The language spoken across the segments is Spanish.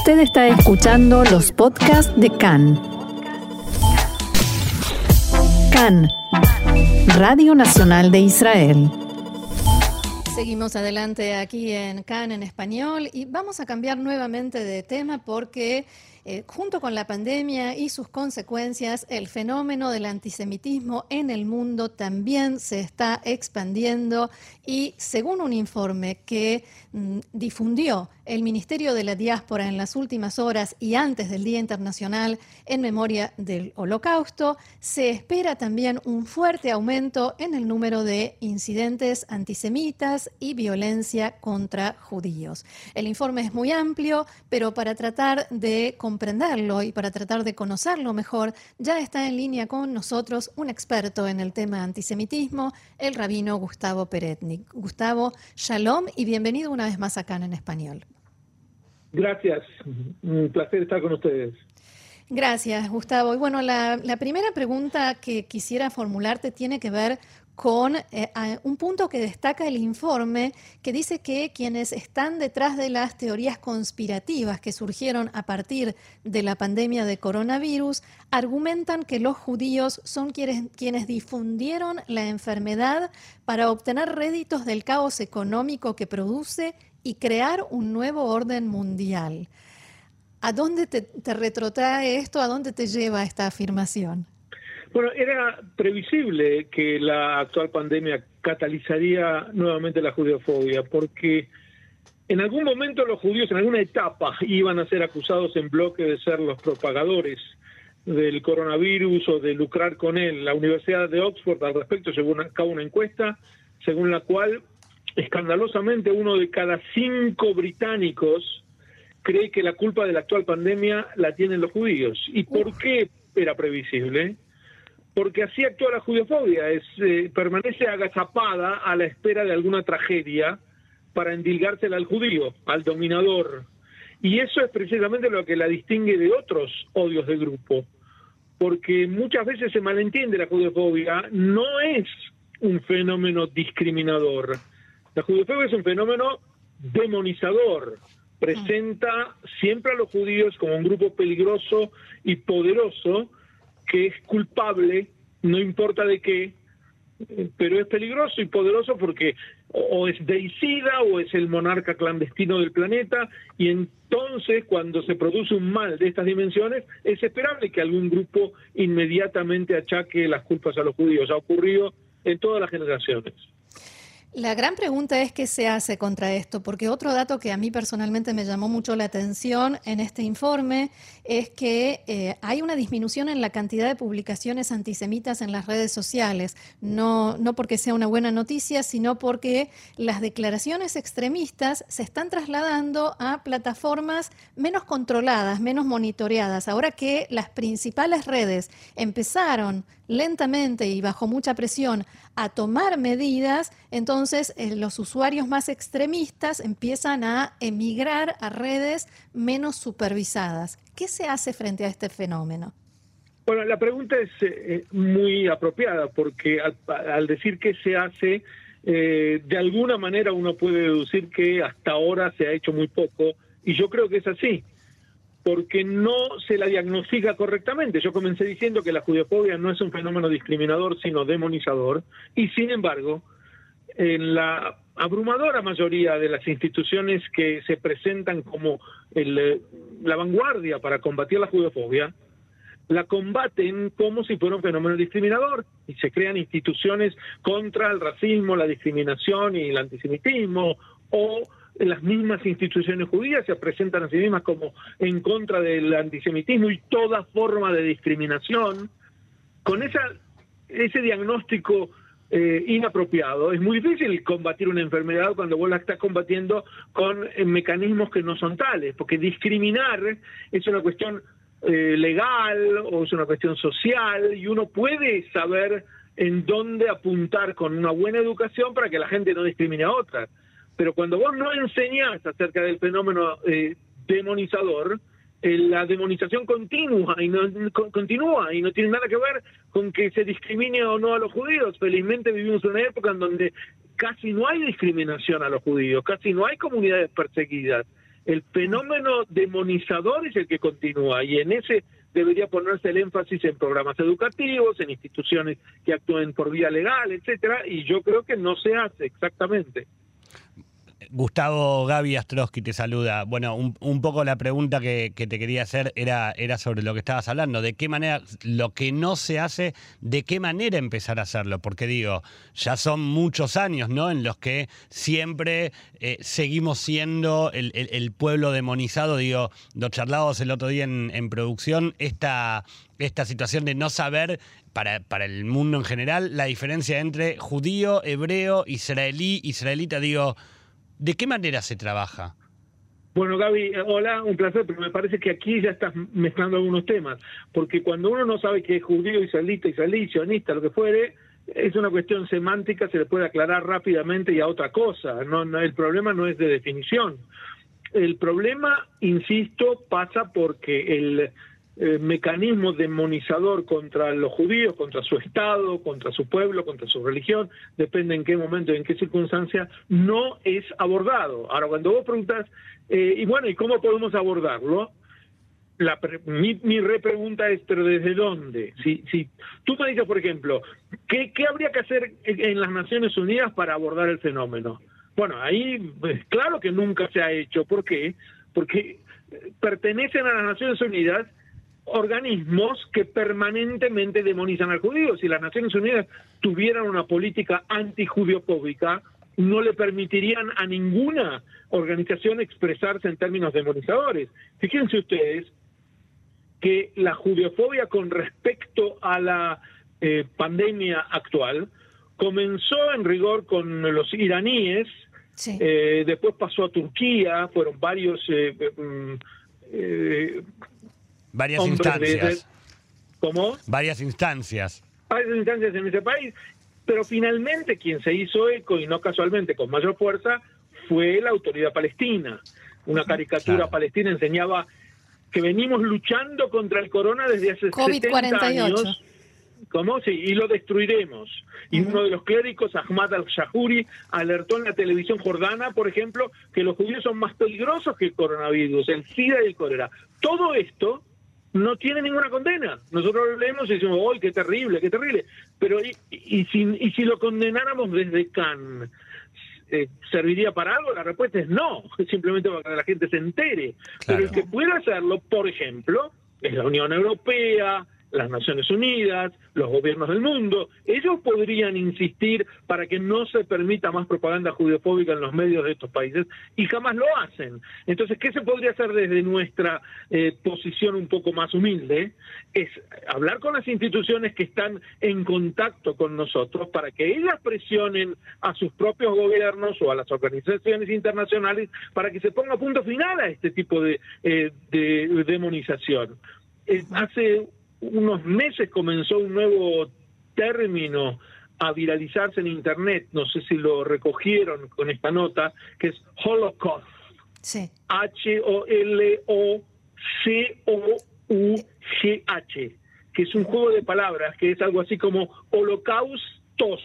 Usted está escuchando los podcasts de CAN. CAN, Radio Nacional de Israel. Seguimos adelante aquí en CAN en español y vamos a cambiar nuevamente de tema porque eh, junto con la pandemia y sus consecuencias, el fenómeno del antisemitismo en el mundo también se está expandiendo y según un informe que mm, difundió el Ministerio de la Diáspora en las últimas horas y antes del Día Internacional en memoria del Holocausto, se espera también un fuerte aumento en el número de incidentes antisemitas y violencia contra judíos. El informe es muy amplio, pero para tratar de comprenderlo y para tratar de conocerlo mejor, ya está en línea con nosotros un experto en el tema antisemitismo, el rabino Gustavo Peretnik. Gustavo, shalom y bienvenido una vez más acá en español. Gracias, un placer estar con ustedes. Gracias, Gustavo. Y bueno, la, la primera pregunta que quisiera formularte tiene que ver con eh, un punto que destaca el informe que dice que quienes están detrás de las teorías conspirativas que surgieron a partir de la pandemia de coronavirus argumentan que los judíos son quienes, quienes difundieron la enfermedad para obtener réditos del caos económico que produce y crear un nuevo orden mundial. ¿A dónde te, te retrotrae esto? ¿A dónde te lleva esta afirmación? Bueno, era previsible que la actual pandemia catalizaría nuevamente la judeofobia, porque en algún momento los judíos, en alguna etapa, iban a ser acusados en bloque de ser los propagadores del coronavirus o de lucrar con él. La Universidad de Oxford al respecto llevó a cabo una encuesta según la cual escandalosamente uno de cada cinco británicos cree que la culpa de la actual pandemia la tienen los judíos. ¿Y por qué era previsible? Porque así actúa la judiofobia, es, eh, permanece agazapada a la espera de alguna tragedia para endilgársela al judío, al dominador. Y eso es precisamente lo que la distingue de otros odios de grupo, porque muchas veces se malentiende la judiofobia, no es un fenómeno discriminador. La judiofobia es un fenómeno demonizador, presenta siempre a los judíos como un grupo peligroso y poderoso, que es culpable, no importa de qué, pero es peligroso y poderoso porque o es deicida o es el monarca clandestino del planeta y entonces cuando se produce un mal de estas dimensiones es esperable que algún grupo inmediatamente achaque las culpas a los judíos. Ha ocurrido en todas las generaciones. La gran pregunta es qué se hace contra esto, porque otro dato que a mí personalmente me llamó mucho la atención en este informe es que eh, hay una disminución en la cantidad de publicaciones antisemitas en las redes sociales, no, no porque sea una buena noticia, sino porque las declaraciones extremistas se están trasladando a plataformas menos controladas, menos monitoreadas. Ahora que las principales redes empezaron lentamente y bajo mucha presión a tomar medidas, entonces eh, los usuarios más extremistas empiezan a emigrar a redes menos supervisadas. ¿Qué se hace frente a este fenómeno? Bueno, la pregunta es eh, muy apropiada porque al, decir qué se hace, eh, de alguna manera uno puede deducir que hasta ahora se ha hecho muy poco y yo creo que es así porque no se la diagnostica correctamente. Yo comencé diciendo que la judiofobia no es un fenómeno discriminador, sino demonizador, y sin embargo, en la abrumadora mayoría de las instituciones que se presentan como el, la vanguardia para combatir la judiofobia, la combaten como si fuera un fenómeno discriminador y se crean instituciones contra el racismo, la discriminación y el antisemitismo o las mismas instituciones judías se presentan a sí mismas como en contra del antisemitismo y toda forma de discriminación, con esa, ese diagnóstico eh, inapropiado. Es muy difícil combatir una enfermedad cuando vos la estás combatiendo con eh, mecanismos que no son tales, porque discriminar es una cuestión eh, legal o es una cuestión social y uno puede saber en dónde apuntar con una buena educación para que la gente no discrimine a otras pero cuando vos no enseñás acerca del fenómeno eh, demonizador, eh, la demonización continúa y no continúa y no tiene nada que ver con que se discrimine o no a los judíos. Felizmente vivimos una época en donde casi no hay discriminación a los judíos, casi no hay comunidades perseguidas. El fenómeno demonizador es el que continúa y en ese debería ponerse el énfasis en programas educativos, en instituciones que actúen por vía legal, etcétera, y yo creo que no se hace exactamente. Gustavo Gaby Astrosky te saluda. Bueno, un, poco la pregunta que, te quería hacer era, era sobre lo que estabas hablando. ¿De qué manera, lo que no se hace, de qué manera empezar a hacerlo? Porque digo, ya son muchos años, ¿no? En los que siempre eh, seguimos siendo el, pueblo demonizado. Digo, lo charlábamos el otro día en, en producción, esta, esta situación de no saber para, para, el mundo en general la diferencia entre judío, hebreo, israelí, israelita. Digo, ¿De qué manera se trabaja? Bueno, Gaby, eh, hola, un placer, pero me parece que aquí ya estás mezclando algunos temas, porque cuando uno no sabe que es judío, israelita, israelí, sionista, lo que fuere, es una cuestión semántica, se le puede aclarar rápidamente y a otra cosa. No, no, el problema no es de definición. El problema, insisto, pasa porque el eh, mecanismo demonizador contra los judíos, contra su Estado, contra su pueblo, contra su religión, depende en qué momento y en qué circunstancia, no es abordado. Ahora, cuando vos preguntas, eh, y bueno, ¿y cómo podemos abordarlo? La mi, mi repregunta es, ¿pero desde dónde? Si, si tú me dices, por ejemplo, ¿qué, ¿qué habría que hacer en las Naciones Unidas para abordar el fenómeno? Bueno, ahí pues, claro que nunca se ha hecho. ¿Por qué? Porque pertenecen a las Naciones Unidas organismos que permanentemente demonizan al judío. Si las Naciones Unidas tuvieran una política antijudiofóbica, no le permitirían a ninguna organización expresarse en términos demonizadores. Fíjense ustedes que la judiofobia con respecto a la eh, pandemia actual comenzó en rigor con los iraníes, eh, después pasó a Turquía, fueron varios eh, mm, Varias instancias. ¿Cómo? Varias instancias. Varias instancias en ese país, pero finalmente quien se hizo eco, y no casualmente con mayor fuerza, fue la autoridad palestina. Una caricatura palestina enseñaba que venimos luchando contra el corona desde hace 70 años. ¿Cómo? Sí, y lo destruiremos. Y uno de los clérigos, Ahmad al-Shahuri, alertó en la televisión jordana, por ejemplo, que los judíos son más peligrosos que el coronavirus, el SIDA y el cólera. Todo esto no tiene ninguna condena. Nosotros lo leemos y decimos, ¡ay, qué terrible, qué terrible! Pero, ¿y, y, si, y si lo condenáramos desde Cannes? Eh, ¿Serviría para algo? La respuesta es no, simplemente para que la gente se entere. Pero el que pueda hacerlo, por ejemplo, es la Unión Europea, las Naciones Unidas, los gobiernos del mundo, ellos podrían insistir para que no se permita más propaganda judeofóbica en los medios de estos países y jamás lo hacen. Entonces, ¿qué se podría hacer desde nuestra eh, posición un poco más humilde? Es hablar con las instituciones que están en contacto con nosotros para que ellas presionen a sus propios gobiernos o a las organizaciones internacionales para que se ponga punto final a este tipo de, eh, de demonización. Eh, hace unos meses comenzó un nuevo término a viralizarse en Internet, no sé si lo recogieron con esta nota, que es Holocaust. Sí. H-O-L-O-C-O-U-G-H, que es un juego de palabras, que es algo así como holocaustos.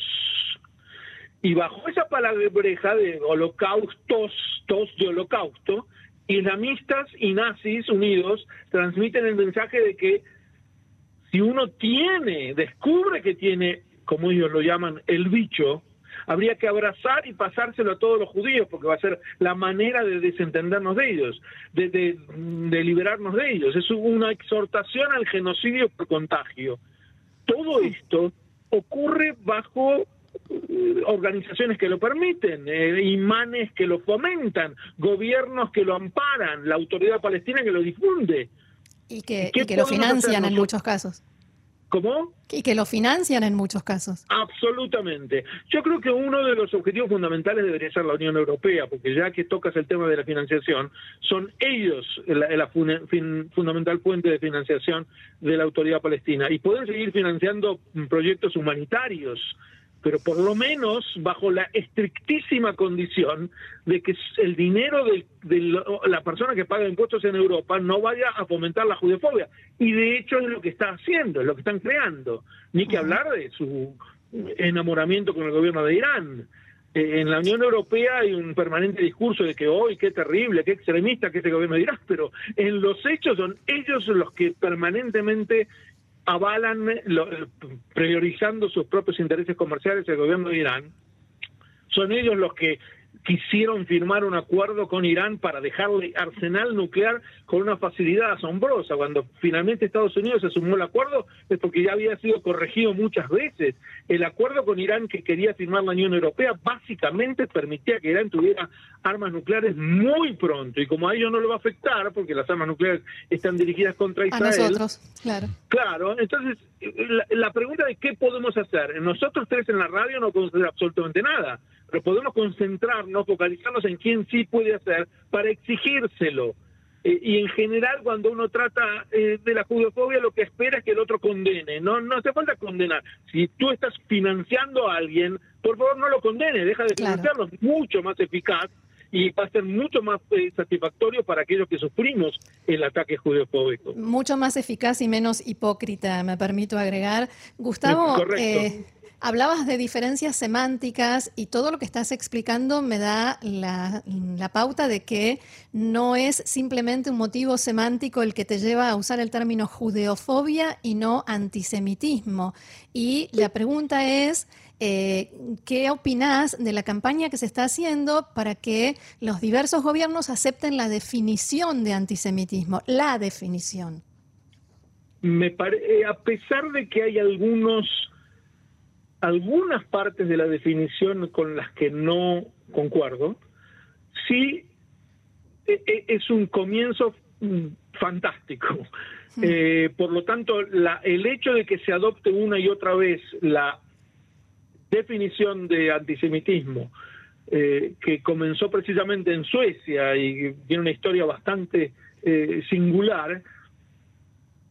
Y bajo esa palabra breja de holocaustos, tos de holocausto, islamistas y nazis unidos transmiten el mensaje de que si uno tiene, descubre que tiene, como ellos lo llaman, el bicho, habría que abrazar y pasárselo a todos los judíos, porque va a ser la manera de desentendernos de ellos, de, de, liberarnos de ellos. Es una exhortación al genocidio por contagio. Todo esto ocurre bajo eh, organizaciones que lo permiten, eh, imanes que lo fomentan, gobiernos que lo amparan, la autoridad palestina que lo difunde. Y que, lo financian en muchos casos. ¿Cómo? Y que lo financian en muchos casos. Absolutamente. Yo creo que uno de los objetivos fundamentales debería ser la Unión Europea, porque ya que tocas el tema de la financiación, son ellos la, fundamental fuente de financiación de la autoridad palestina y pueden seguir financiando proyectos humanitarios pero por lo menos bajo la estrictísima condición de que el dinero de, la persona que paga impuestos en Europa no vaya a fomentar la judeofobia. Y de hecho es lo que está haciendo, es lo que están creando. Ni que hablar de su enamoramiento con el gobierno de Irán. Eh, en la Unión Europea hay un permanente discurso de que hoy qué terrible, qué extremista que este gobierno dirá, pero en los hechos son ellos los que permanentemente avalan, priorizando sus propios intereses comerciales el gobierno de Irán. Son ellos los que quisieron firmar un acuerdo con Irán para dejarle arsenal nuclear con una facilidad asombrosa. Cuando finalmente Estados Unidos asumió el acuerdo es porque ya había sido corregido muchas veces. El acuerdo con Irán que quería firmar la Unión Europea básicamente permitía que Irán tuviera armas nucleares muy pronto y como a ellos no le va a afectar porque las armas nucleares están dirigidas contra Israel. A nosotros, claro. Claro, entonces la, la pregunta de qué podemos hacer. Nosotros tres en la radio no podemos hacer absolutamente nada pero podemos concentrarnos, focalizarnos en quién sí puede hacer para exigírselo. Eh, y en general, cuando uno trata eh, de la judeofobia, lo que espera es que el otro condene. No, no hace falta condenar. Si tú estás financiando a alguien, por favor no lo condene, deja de financiarlo. Es mucho más eficaz y va a ser mucho más eh, satisfactorio para aquellos que sufrimos el ataque judeofóbico. Mucho más eficaz y menos hipócrita, me permito agregar. Gustavo, eh, Hablabas de diferencias semánticas y todo lo que estás explicando me da la, pauta de que no es simplemente un motivo semántico el que te lleva a usar el término judeofobia y no antisemitismo. Y la pregunta es, eh, ¿qué opinás de la campaña que se está haciendo para que los diversos gobiernos acepten la definición de antisemitismo? La definición. Eh, a pesar de que hay algunos algunas partes de la definición con las que no concuerdo, sí e, e, es un comienzo mm, fantástico. Eh, por lo tanto, la, el hecho de que se adopte una y otra vez la definición de antisemitismo, eh, que comenzó precisamente en Suecia y tiene una historia bastante eh, singular,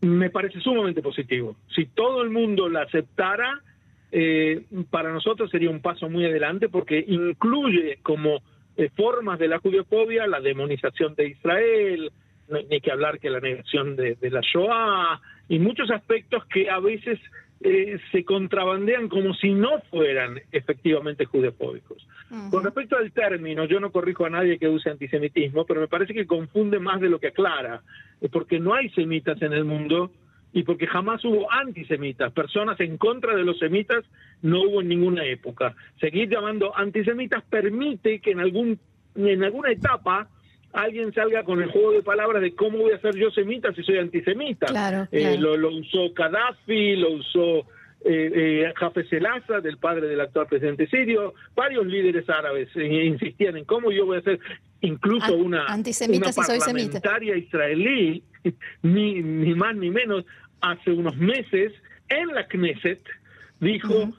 me parece sumamente positivo. Si todo el mundo la aceptara, eh, para nosotros sería un paso muy adelante porque incluye como eh, formas de la judiofobia la demonización de Israel, no hay que hablar que la negación de, la Shoah y muchos aspectos que a veces eh, se contrabandean como si no fueran efectivamente judeofóbicos. Con respecto al término, yo no corrijo a nadie que use antisemitismo, pero me parece que confunde más de lo que aclara, porque no hay semitas en el mundo y porque jamás hubo antisemitas, personas en contra de los semitas no hubo en ninguna época. Seguir llamando antisemitas permite que en algún en alguna etapa alguien salga con el juego de palabras de cómo voy a ser yo semita si soy antisemita. Eh, lo, lo, usó Gaddafi, lo usó eh, eh, Jafes del padre del actual presidente sirio, varios líderes árabes eh, insistían en cómo yo voy a ser incluso una, una parlamentaria israelí, ni, ni más ni menos, hace unos meses en la Knesset dijo,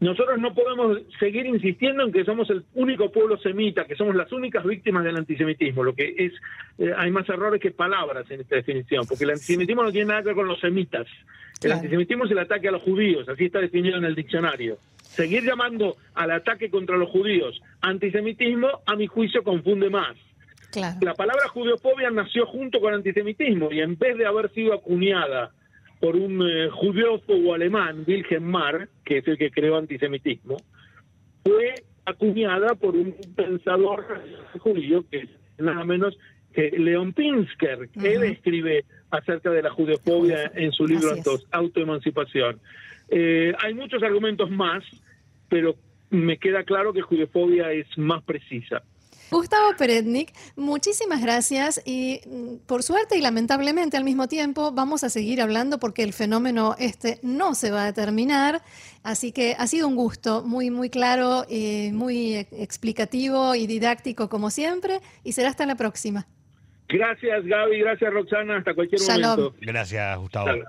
nosotros no podemos seguir insistiendo en que somos el único pueblo semita, que somos las únicas víctimas del antisemitismo, lo que es, eh, hay más errores que palabras en esta definición, porque el antisemitismo no tiene nada que ver con los semitas, el antisemitismo es el ataque a los judíos, así está definido en el diccionario. Seguir llamando al ataque contra los judíos antisemitismo, a mi juicio, confunde más. La palabra judeofobia nació junto con antisemitismo y en vez de haber sido acuñada por un eh, judeófobo alemán, Wilhelm Marr, que es el que creó antisemitismo, fue acuñada por un pensador judío que es nada menos que Leon Pinsker, que él escribe acerca de la judeofobia en su libro Autoemancipación. Eh, hay muchos argumentos más, pero me queda claro que judeofobia es más precisa. Gustavo Peretnik, muchísimas gracias y mm, por suerte y lamentablemente al mismo tiempo vamos a seguir hablando porque el fenómeno este no se va a terminar, así que ha sido un gusto muy muy claro, y muy explicativo y didáctico como siempre y será hasta la próxima. Gracias Gaby, gracias Roxana, hasta cualquier momento. Gracias Gustavo.